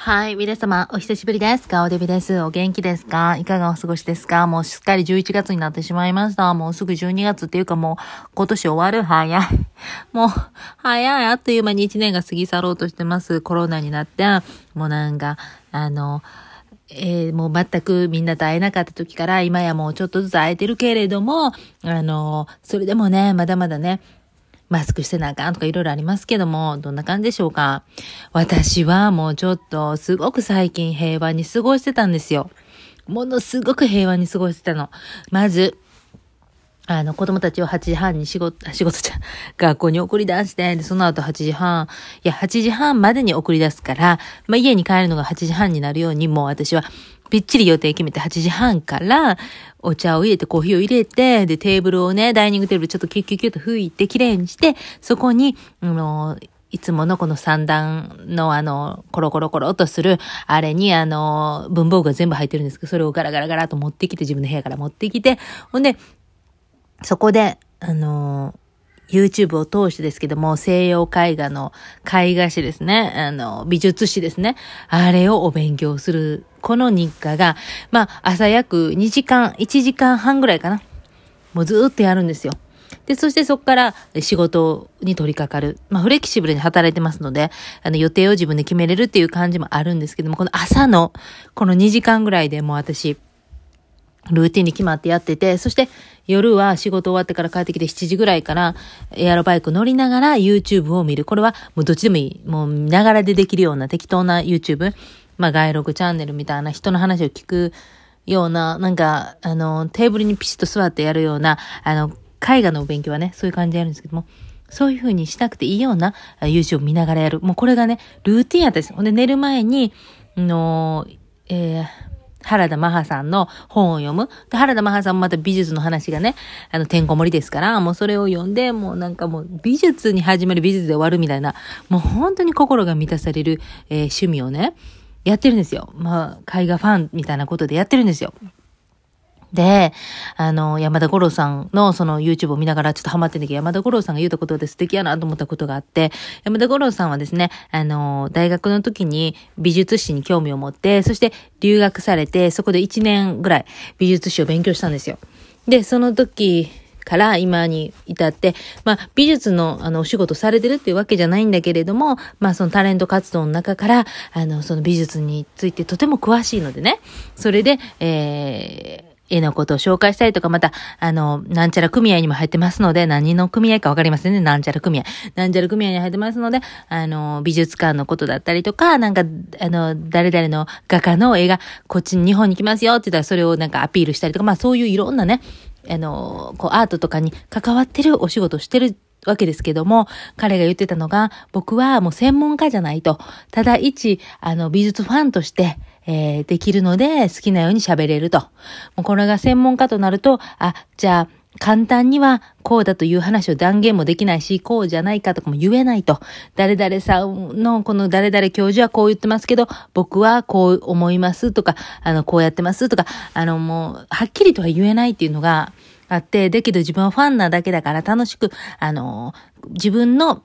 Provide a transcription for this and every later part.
はい、皆様、お久しぶりです。ガオデビです。お元気ですか？いかがお過ごしですか？もうすっかり11月になってしまいました。もうすぐ12月っていうかもう今年終わる早い。もう、早い。あっという間に1年が過ぎ去ろうとしてます。コロナになって、もうなんか、あの、えー、もう全くみんなと会えなかった時から、今やもうちょっとずつ会えてるけれども、あの、それでもね、まだまだね、マスクしてなあかんとかいろいろありますけども、どんな感じでしょうか？私はもうちょっとすごく最近平和に過ごしてたんですよ。ものすごく平和に過ごしてたの。まず、あの、子供たちを8時半に仕事、仕事じゃ、学校に送り出して、で、その後8時半、いや、8時半までに送り出すから、まあ、家に帰るのが8時半になるように、もう私は、ぴっちり予定決めて8時半から、お茶を入れて、コーヒーを入れて、で、テーブルをね、ダイニングテーブルちょっとキュッキュッキュッと拭いて、きれいにして、そこに、あの、いつものこの三段のあの、コロコロコロっとする、あれにあの、文房具が全部入ってるんですけど、それをガラガラガラと持ってきて、自分の部屋から持ってきて、ほんで、そこで、あの、YouTube を通してですけども、西洋絵画の絵画史ですね。あの、美術史ですね。あれをお勉強する。この日課が、まあ、朝約2時間、1時間半ぐらいかな。もうずっとやるんですよ。で、そしてそこから仕事に取り掛かる。まあ、フレキシブルに働いてますので、あの、予定を自分で決めれるっていう感じもあるんですけども、この朝の、この2時間ぐらいでもう私、ルーティンに決まってやってて、そして夜は仕事終わってから帰ってきて7時ぐらいからエアロバイク乗りながら YouTube を見る。これはもうどっちでもいい。もうながらでできるような適当な YouTube。まあ外録チャンネルみたいな人の話を聞くような、なんか、あの、テーブルにピシッと座ってやるような、あの、絵画の勉強はね、そういう感じでやるんですけども、そういう風にしなくていいような YouTube を見ながらやる。もうこれがね、ルーティンやったです。ほんで寝る前に、の、えー、原田マハさんの本を読む。で原田マハさんもまた美術の話がね、あの、てんこ盛りですから、もうそれを読んで、もうなんかもう美術に始まる美術で終わるみたいな、もう本当に心が満たされる、えー趣味をね、やってるんですよ。まあ、絵画ファンみたいなことでやってるんですよ。で、あの、山田五郎さんのその YouTube を見ながらちょっとハマってんだけど、山田五郎さんが言うたことで素敵やなと思ったことがあって、山田五郎さんはですね、あの、大学の時に美術史に興味を持って、そして留学されて、そこで1年ぐらい美術史を勉強したんですよ。で、その時から今に至って、まあ、美術の、あの、お仕事されてるっていうわけじゃないんだけれども、まあ、そのタレント活動の中から、あの、その美術についてとても詳しいのでね、それで、えー、絵のことを紹介したりとか、また、あの、なんちゃら組合にも入ってますので、何の組合かわかりませんね。なんちゃら組合。なんちゃら組合に入ってますので、あの、美術館のことだったりとか、なんか、あの、誰々の画家の絵が、こっちに日本に来ますよって言ったら、それをなんかアピールしたりとか、まあそういういろんなね、あの、こう、アートとかに関わってるお仕事してるわけですけども、彼が言ってたのが、僕はもう専門家じゃないと、ただ一、あの、美術ファンとして、えーできるので、好きなように喋れると。もうこれが専門家となると、あ、じゃあ、簡単にはこうだという話を断言もできないし、こうじゃないかとかも言えないと。誰々さんのこの誰々教授はこう言ってますけど、僕はこう思いますとか、あの、こうやってますとか、あの、もう、はっきりとは言えないっていうのがあって、だけど自分はファンなだけだから楽しく、あの、自分の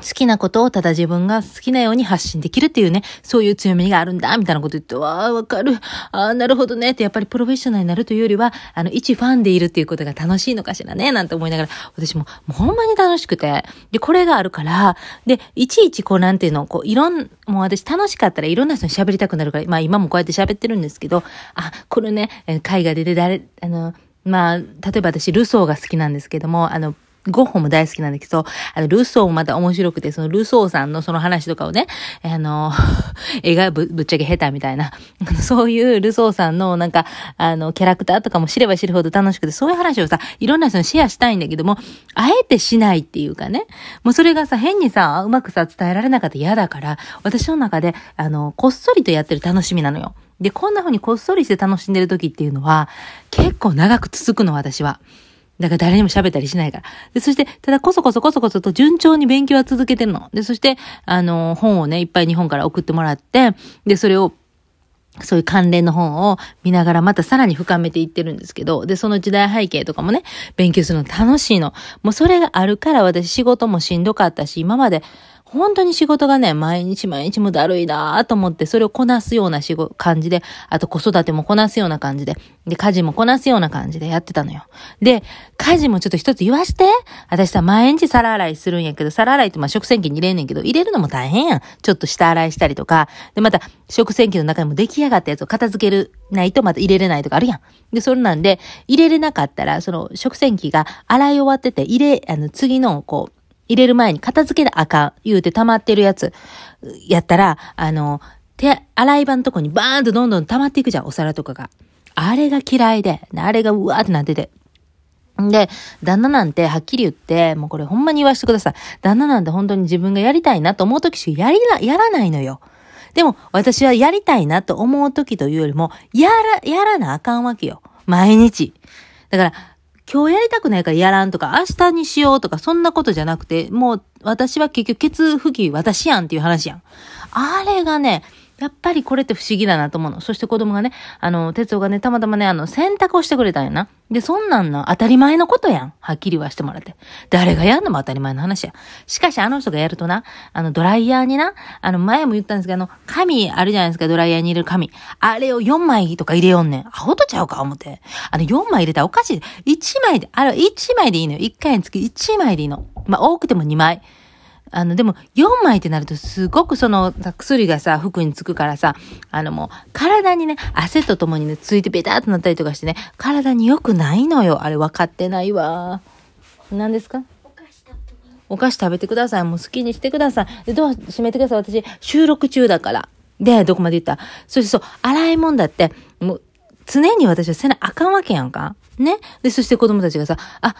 好きなことをただ自分が好きなように発信できるっていうね、そういう強みがあるんだ、みたいなこと言って、わあ、わかる。ああ、なるほどね。って、やっぱりプロフェッショナルになるというよりは、あの、一ファンでいるっていうことが楽しいのかしらね、なんて思いながら、私も、もうほんまに楽しくて。で、これがあるから、で、いちいちこう、なんていうの、こう、いろん、もう私楽しかったらいろんな人に喋りたくなるから、まあ今もこうやって喋ってるんですけど、あ、これね、絵画でで誰、あの、まあ、例えば私、ルソーが好きなんですけども、あの、ゴッホも大好きなんだけど、あの、ルソーもまた面白くて、そのルソーさんのその話とかをね、あの、絵がぶぶっちゃけ下手みたいな、そういうルソーさんのなんか、あの、キャラクターとかも知れば知るほど楽しくて、そういう話をさ、いろんな人にシェアしたいんだけども、あえてしないっていうかね、もうそれがさ、変にさ、うまくさ、伝えられなかったら嫌だから、私の中で、あの、こっそりとやってる楽しみなのよ。で、こんな風にこっそりして楽しんでる時っていうのは、結構長く続くの、私は。だから誰にも喋ったりしないから。で、そして、ただこそこそこそこそと順調に勉強は続けてるの。で、そして、あの、本をね、いっぱい日本から送ってもらって、で、それを、そういう関連の本を見ながらまたさらに深めていってるんですけど、で、その時代背景とかもね、勉強するの楽しいの。もうそれがあるから私仕事もしんどかったし、今まで本当に仕事がね、毎日毎日もだるいなと思って、それをこなすような仕事、感じで、あと子育てもこなすような感じで、で、家事もこなすような感じでやってたのよ。で、家事もちょっと一つ言わして。私さ、毎日皿洗いするんやけど、皿洗いってまあ食洗機に入れんねんけど、入れるのも大変やん。ちょっと下洗いしたりとか、で、また食洗機の中にも出来上がったやつを片付けるないとまた入れれないとかあるやん。で、それなんで、入れれなかったら、その食洗機が洗い終わってて、入れ、あの、次の、こう、入れる前に片付けなあかん、言うて溜まってるやつ、やったら、あの、手、洗い場のとこにバーンとどんどん溜まっていくじゃん、お皿とかが。あれが嫌いで、あれがうわーってなってて。んで、旦那なんてはっきり言って、もうこれほんまに言わせてください。旦那なんて本当に自分がやりたいなと思うときしかやりな、やらないのよ。でも、私はやりたいなと思うときというよりも、やら、やらなあかんわけよ。毎日。だから、今日やりたくないからやらんとか、明日にしようとか、そんなことじゃなくて、もう私は結局、ケツ吹き私やんっていう話やん。あれがね、やっぱりこれって不思議だなと思うの。そして子供がね、あの、哲夫がね、たまたまね、あの、洗濯をしてくれたんやな。で、そんなんの当たり前のことやん。はっきり言わしてもらって。誰がやんのも当たり前の話や。しかし、あの人がやるとな、あの、ドライヤーにな、あの、前も言ったんですけど、あの、紙あるじゃないですか、ドライヤーに入れる紙。あれを4枚とか入れよんねん。アホとちゃうか、思って。あの、4枚入れたらおかしい。1枚で、あれ、1枚でいいのよ。1回につき1枚でいいの。まあ、多くても2枚。あの、でも、4枚ってなると、すごくその、薬がさ、服につくからさ、あのもう、体にね、汗とともにね、ついてベターっとなったりとかしてね、体に良くないのよ。あれ分かってないわ。何ですか？お菓子食べてください。もう好きにしてください。で、ドア閉めてください。私、収録中だから。で、どこまで言った？そしてそう、洗い物だって、もう、常に私はせなあかんわけやんか。ね？で、そして子供たちがさ、あ、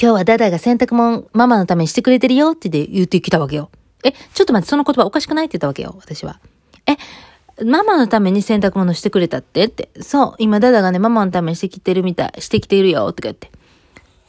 今日はダダが洗濯物ママのためにしてくれてるよって言ってきたわけよ。え、ちょっと待って、その言葉おかしくないって言ったわけよ、私は。え、ママのために洗濯物してくれたって？って。そう、今ダダがね、ママのためにしてきてるみたい、してきているよって言って。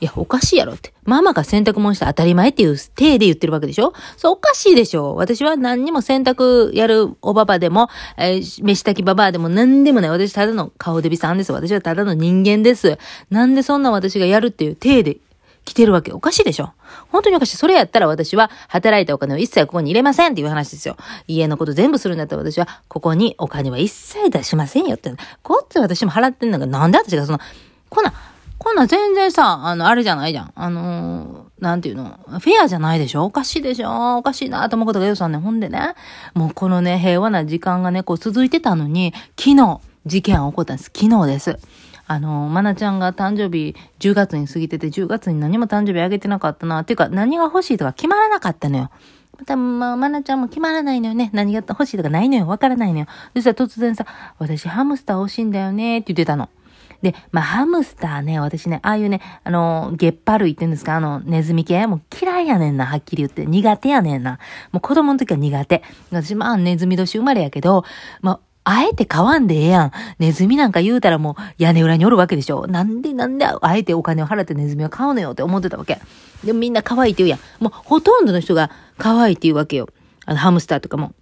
いや、おかしいやろって。ママが洗濯物した当たり前っていう体で言ってるわけでしょ？そう、おかしいでしょ私は何にも洗濯やるおばばでも、えー、飯炊きばばでも何でもない。私ただの顔デビさんです。私はただの人間です。なんでそんな私がやるっていう体で来てるわけ。おかしいでしょ本当におかしい。それやったら私は働いたお金を一切ここに入れませんっていう話ですよ。家のこと全部するんだったら私はここにお金は一切出しませんよって。こっち私も払ってんだからなんで私がその、こんな、こんな全然さ、あの、あれじゃないじゃん。あのー、なんていうの、フェアじゃないでしょおかしいでしょおかしいなと思うことがよさんね。ほんでね、もうこのね、平和な時間がね、こう続いてたのに、昨日、事件が起こったんです。昨日です。あの、まなちゃんが誕生日10月に過ぎてて、10月に何も誕生日あげてなかったな。っていうか、何が欲しいとか決まらなかったのよ。また、まあ、まなちゃんも決まらないのよね。何が欲しいとかないのよ。わからないのよ。そしたら突然さ、私ハムスター欲しいんだよねって言ってたの。で、まあ、ハムスターね、私ね、ああいうね、あの、ゲッパ類って言うんですか、あの、ネズミ系もう嫌いやねんな、はっきり言って。苦手やねんな。もう子供の時は苦手。私、まあ、ネズミ年生まれやけど、まあ、あえて買わんでええやん。ネズミなんか言うたらもう屋根裏におるわけでしょ。なんでなんであえてお金を払ってネズミを買うのよって思ってたわけ。でもみんな可愛いって言うやん。もうほとんどの人が可愛いって言うわけよ。あのハムスターとかも。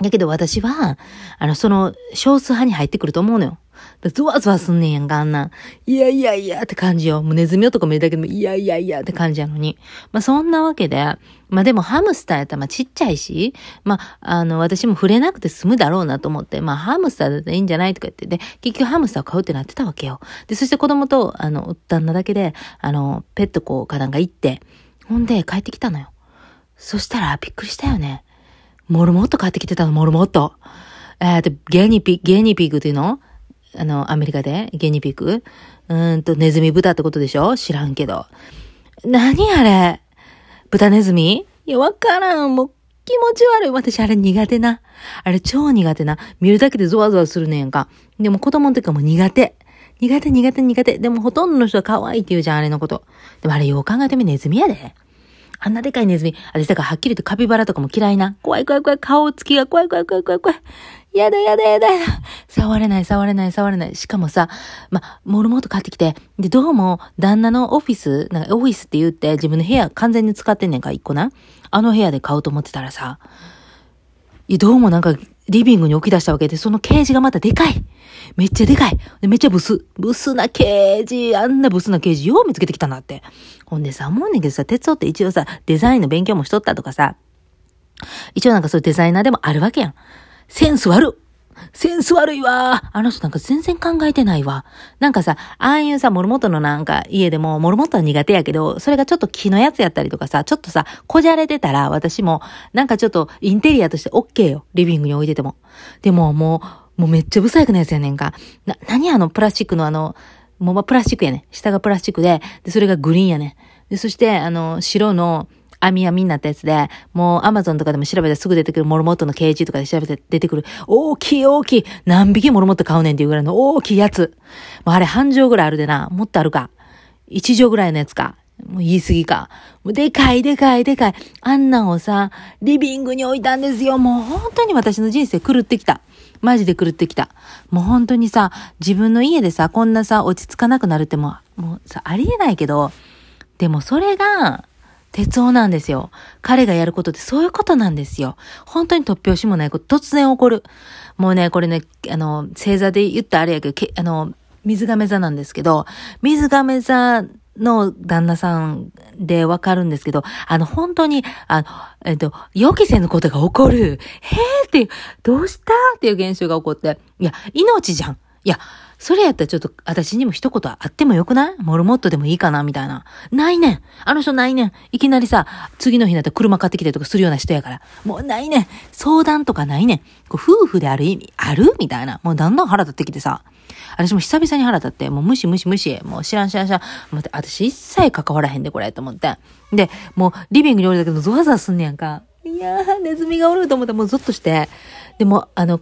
だけど私は、あの、その少数派に入ってくると思うのよ。ゾワゾワすんねんやんか、あんな。いやいやいやって感じよ。もうネズミ男見るだけでも、いやいやいやって感じやのに。まあそんなわけで、まあでもハムスターやったらまあちっちゃいし、まああの私も触れなくて済むだろうなと思って、まあハムスターだったらいいんじゃないとか言って、で、結局ハムスターを買うってなってたわけよ。で、そして子供と、あの、旦那だけで、あの、ペットこうかなんか行って、ほんで帰ってきたのよ。そしたらびっくりしたよね。モルモット帰ってきてたの、モルモット。えー、と、ゲニピ、ゲニピグっていうの？あの、アメリカでゲニピグうんと、ネズミ豚ってことでしょ？知らんけど。何あれ？豚ネズミ？いや、わからん。もう、気持ち悪い。私、あれ苦手な。あれ超苦手な。見るだけでゾワゾワするねんか。でも子供の時はもう苦手。苦手、苦手、苦手。でもほとんどの人は可愛いって言うじゃん、あれのこと。でもあれよう考えてみネズミやで。あんなでかいネズミ。私だからはっきりとカピバラとかも嫌いな。怖い怖い怖い。顔つきが怖い怖い怖い怖い怖い。やだやだやだ。触れない触れない触れない。しかもさ、ま、モルモット買ってきて、で、どうも、旦那のオフィス、なんかオフィスって言って自分の部屋完全に使ってんねんか、一個な。あの部屋で買おうと思ってたらさ、いや、どうもなんか、リビングに置き出したわけで、そのケージがまたでかい。めっちゃでかい。めっちゃブス。ブスなケージ。あんなブスなケージよう見つけてきたなって。ほんでさ、思うねんけどさ、哲夫って一応さ、デザインの勉強もしとったとかさ、一応なんかそういうデザイナーでもあるわけやん。センス悪センス悪いわあの人なんか全然考えてないわ。なんかさ、ああいうさ、モルモットのなんか家でも、モルモットは苦手やけど、それがちょっと木のやつやったりとかさ、ちょっとさ、こじゃれてたら、私も、なんかちょっとインテリアとして OK よ。リビングに置いてても。でももう、もうめっちゃブサイクなやつやねんか。な、何あのプラスチックのあの、もうまプラスチックやね。下がプラスチックで、で、それがグリーンやね。で、そして、あの、白の、網網になったやつで、もうアマゾンとかでも調べたらすぐ出てくるモルモットのケージとかで調べて出てくる、大きい大きい、何匹モルモット買うねんっていうぐらいの大きいやつ。もうあれ半畳ぐらいあるでな、もっとあるか。一畳ぐらいのやつか。もう言い過ぎか。もうでかいでかいでかい。あんなんをさ、リビングに置いたんですよ。もう本当に私の人生狂ってきた。マジで狂ってきた。もう本当にさ、自分の家でさ、こんなさ、落ち着かなくなるってもう、もうさ、ありえないけど、でもそれが、鉄夫なんですよ。彼がやることってそういうことなんですよ。本当に突拍子もないこと突然起こる。もうね、これね、あの、星座で言ったあれやけど、けあの、水亀座なんですけど、水亀座の旦那さんでわかるんですけど、あの、本当に、あの、えっと、予期せぬことが起こる。へーっていう、どうしたっていう現象が起こって、いや、命じゃん。いや、それやったらちょっと私にも一言あってもよくない？モルモットでもいいかな？みたいな。ないねん。あの人ないねん。いきなりさ、次の日になったら車買ってきてとかするような人やから。もうないねん。相談とかないねん。こう夫婦である意味、ある？みたいな。もうだんだん腹立ってきてさ。私も久々に腹立って、もう無視無視無視。もう知らん知らん知らん。もう私一切関わらへんでこれと思って。で、もうリビングにおるだけどゾワゾワすんねやんか。いやー、ネズミがおると思ったらもうゾッとして。でも、あの、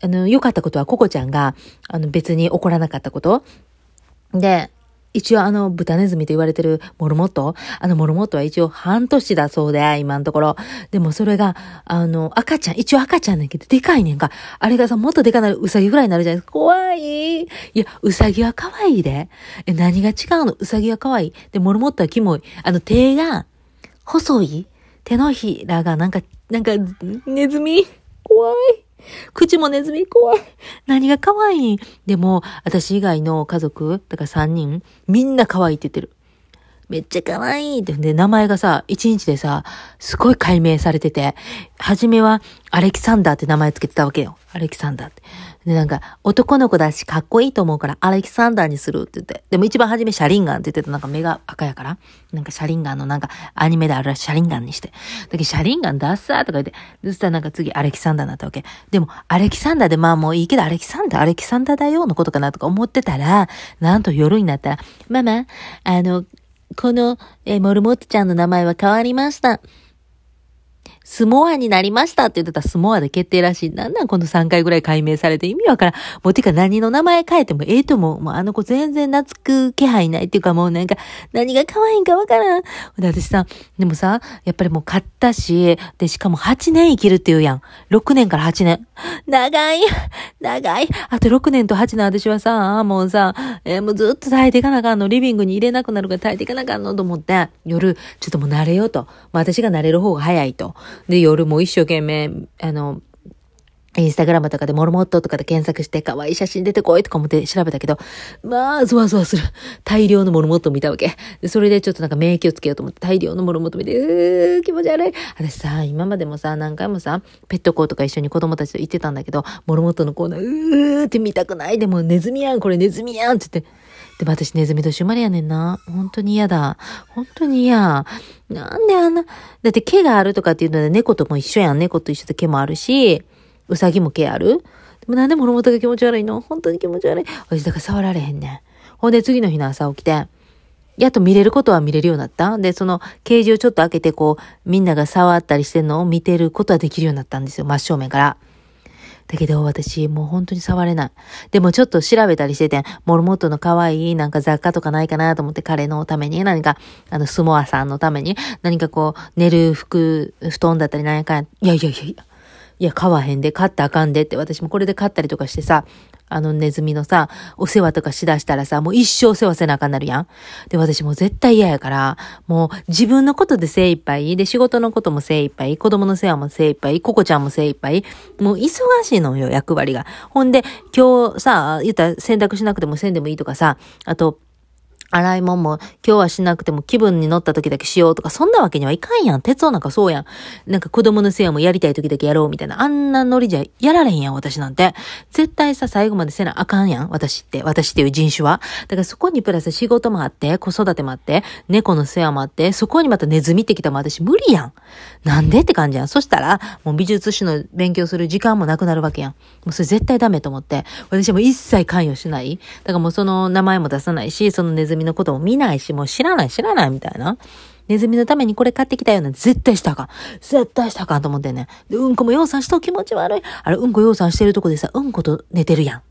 あの、良かったことはココちゃんが、あの、別に怒らなかったこと。で、一応あの、豚ネズミと言われてるモルモットあのモルモットは一応半年だそうで、今のところ。でもそれが、あの、赤ちゃん、一応赤ちゃんだけど、でかいねんか。あれがさ、もっとでかなる、うさぎぐらいになるじゃないですか。怖い。いや、うさぎは可愛いで。え、何が違うの？うさぎは可愛い。で、モルモットはキモい。あの、手が、細い。手のひらがなんか、なんか、ネズミ？怖い。口もネズミ怖い。何が可愛い？でも、私以外の家族、だから3人、みんな可愛いって言ってる。めっちゃ可愛いって。で、名前がさ、1日でさ、すごい解明されてて、初めはアレキサンダーって名前つけてたわけよ。アレキサンダーって。で、なんか、男の子だしかっこいいと思うから、アレキサンダーにするって言って。でも一番初めシャリンガンって言ってたなんか目が赤やから、なんかシャリンガンのなんかアニメであるらシャリンガンにして。だけどシャリンガンダッサーとか言って、そしたらなんか次アレキサンダーになったわけ。でも、アレキサンダーでまあもういいけど、アレキサンダー、アレキサンダーだよのことかなとか思ってたら、なんと夜になったら、ママ、あの、この、えモルモットちゃんの名前は変わりました。スモアになりましたって言ってたらスモアで決定らしい。なんなんこの3回ぐらい解明されて意味わからん。もうてか何の名前変えてもええと思う。もうあの子全然懐く気配ないっていうかもうなんか何が可愛いんかわからん。で私さ、でもさ、やっぱりもう買ったし、でしかも8年生きるっていうやん。6年から8年。長い長いあと6年と8年私はさ、もうさ、えー、もうずっと耐えていかなあかんの。リビングに入れなくなるから耐えていかなあかんのと思って、夜、ちょっともう慣れようと。私が慣れる方が早いと。で、夜も一生懸命、あの、インスタグラムとかでモルモットとかで検索して可愛い写真出てこいとか思って調べたけど、まあ、ゾワゾワする。大量のモルモット見たわけ。で、それでちょっとなんか免疫をつけようと思って大量のモルモット見て、うー、気持ち悪い。私さ、今までもさ、何回もさ、ペットコーとか一緒に子供たちと行ってたんだけど、モルモットのコーナー、うーって見たくない。でもネズミやん、これネズミやんって言って。でも私ネズミと一緒まれやねんな。本当に嫌だ。本当に嫌。なんであんな、だって毛があるとかっていうので猫とも一緒やん。猫と一緒で毛もあるし、うさぎも毛ある。でもなんで物事が気持ち悪いの？本当に気持ち悪い。私だから触られへんねん。ほんで次の日の朝起きて、やっと見れることは見れるようになった。で、そのケージをちょっと開けてこう、みんなが触ったりしてるのを見てることはできるようになったんですよ。真正面から。だけど私もう本当に触れない。でもちょっと調べたりしてて、モルモットの可愛いなんか雑貨とかないかなと思って彼のために何か、あの、スモアさんのために何かこう、寝る服、布団だったり何やかんや、いやいやいやいや、いや、買わへんで、買ったあかんでって、私もこれで買ったりとかしてさ、あのネズミのさ、お世話とかしだしたらさ、もう一生世話せなあかんなるやん。で、私もう絶対嫌やから、もう自分のことで精一杯、で、仕事のことも精一杯、子供の世話も精一杯、ココちゃんも精一杯、もう忙しいのよ、役割が。ほんで、今日さ、言ったら洗濯しなくてもせんでもいいとかさ、あと、洗い物も今日はしなくても気分に乗った時だけしようとか、そんなわけにはいかんやん。鉄夫なんかそうやん。なんか子供の世話もやりたい時だけやろうみたいな。あんなノリじゃやられへんやん、私なんて。絶対さ、最後までせなあかんやん。私って。私っていう人種は。だからそこにプラス仕事もあって、子育てもあって、猫の世話もあって、そこにまたネズミってきたも私無理やん。なんでって感じやん。そしたら、もう美術史の勉強する時間もなくなるわけやん。もうそれ絶対ダメと思って。私はもう一切関与しない。だからもうその名前も出さないし、そのネズミのことも見ないし、もう知らない知らないみたいな。ネズミのためにこれ買ってきたような絶対したあかん。絶対したあかんと思ってね。で、うんこも養蚕しと気持ち悪い。あれ、うんこ養蚕してるとこでさ、うんこと寝てるやん。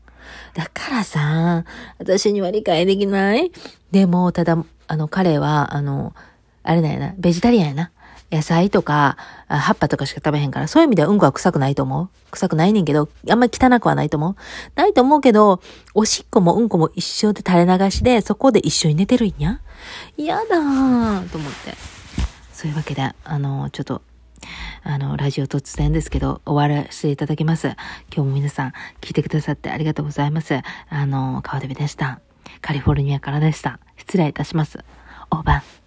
だからさ、私には理解できない。でも、ただ、あの、彼は、あの、あれだよな、ベジタリアンやな。野菜とか、葉っぱとかしか食べへんから、そういう意味ではうんこは臭くないと思う。臭くないねんけど、あんまり汚くはないと思う。ないと思うけど、おしっこもうんこも一緒で垂れ流しで、そこで一緒に寝てるんや。嫌だーと思って。そういうわけで、あの、ちょっと、あの、ラジオ突然ですけど、終わらせていただきます。今日も皆さん聞いてくださってありがとうございます。あの、川出でした。カリフォルニアからでした。失礼いたします。オーバー。